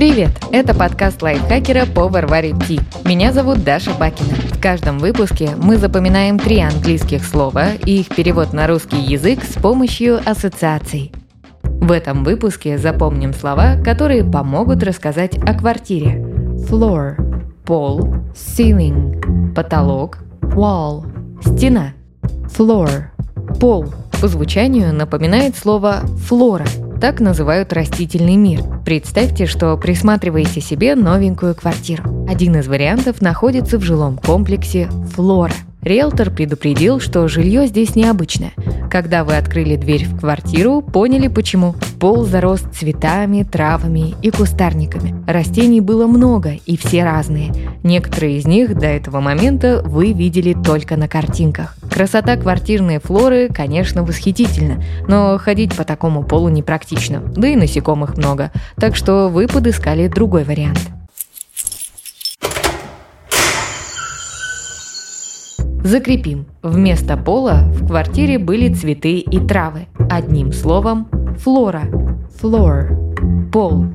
Привет! Это подкаст лайфхакера по Варваре Ти. Меня зовут Даша Бакина. В каждом выпуске мы запоминаем три английских слова и их перевод на русский язык с помощью ассоциаций. В этом выпуске запомним слова, которые помогут рассказать о квартире. Floor – пол, ceiling – потолок, wall – стена. Floor – пол по звучанию напоминает слово «флора», так называют растительный мир. Представьте, что присматриваете себе новенькую квартиру. Один из вариантов находится в жилом комплексе «Флора». Риэлтор предупредил, что жилье здесь необычное. Когда вы открыли дверь в квартиру, поняли почему. Пол зарос цветами, травами и кустарниками. Растений было много и все разные. Некоторые из них до этого момента вы видели только на картинках. Красота квартирной флоры, конечно, восхитительна, но ходить по такому полу непрактично, да и насекомых много, так что вы подыскали другой вариант. Закрепим. Вместо пола в квартире были цветы и травы. Одним словом – флора. Floor – пол.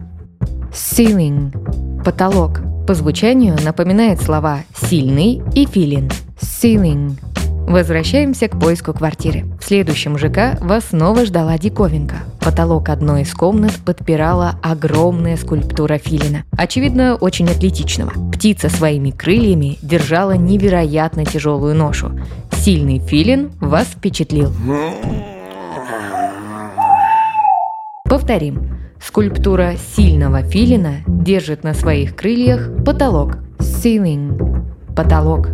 Ceiling – потолок. По звучанию напоминает слова «сильный» и «филин». Ceiling – Возвращаемся к поиску квартиры. В следующем ЖК вас снова ждала диковинка. Потолок одной из комнат подпирала огромная скульптура филина. Очевидно, очень атлетичного. Птица своими крыльями держала невероятно тяжелую ношу. Сильный филин вас впечатлил. Повторим. Скульптура сильного филина держит на своих крыльях потолок. Ceiling. Потолок.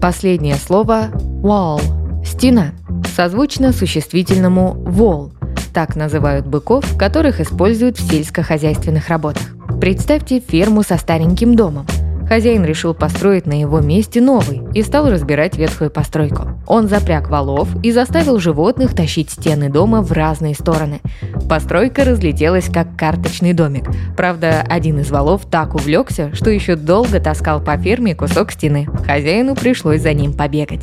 Последнее слово wall – стена, созвучно существительному wall. Так называют быков, которых используют в сельскохозяйственных работах. Представьте ферму со стареньким домом. Хозяин решил построить на его месте новый и стал разбирать ветхую постройку. Он запряг валов и заставил животных тащить стены дома в разные стороны. Постройка разлетелась как карточный домик. Правда, один из валов так увлекся, что еще долго таскал по ферме кусок стены. Хозяину пришлось за ним побегать.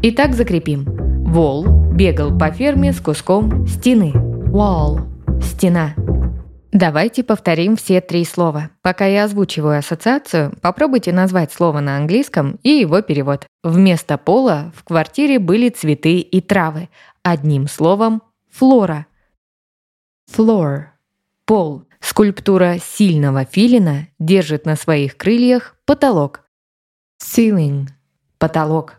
Итак, закрепим. Вол бегал по ферме с куском стены. Wall – стена. Давайте повторим все три слова. Пока я озвучиваю ассоциацию, попробуйте назвать слово на английском и его перевод. Вместо пола в квартире были цветы и травы. Одним словом – флора. Floor – пол. Скульптура сильного филина держит на своих крыльях потолок. Ceiling – потолок.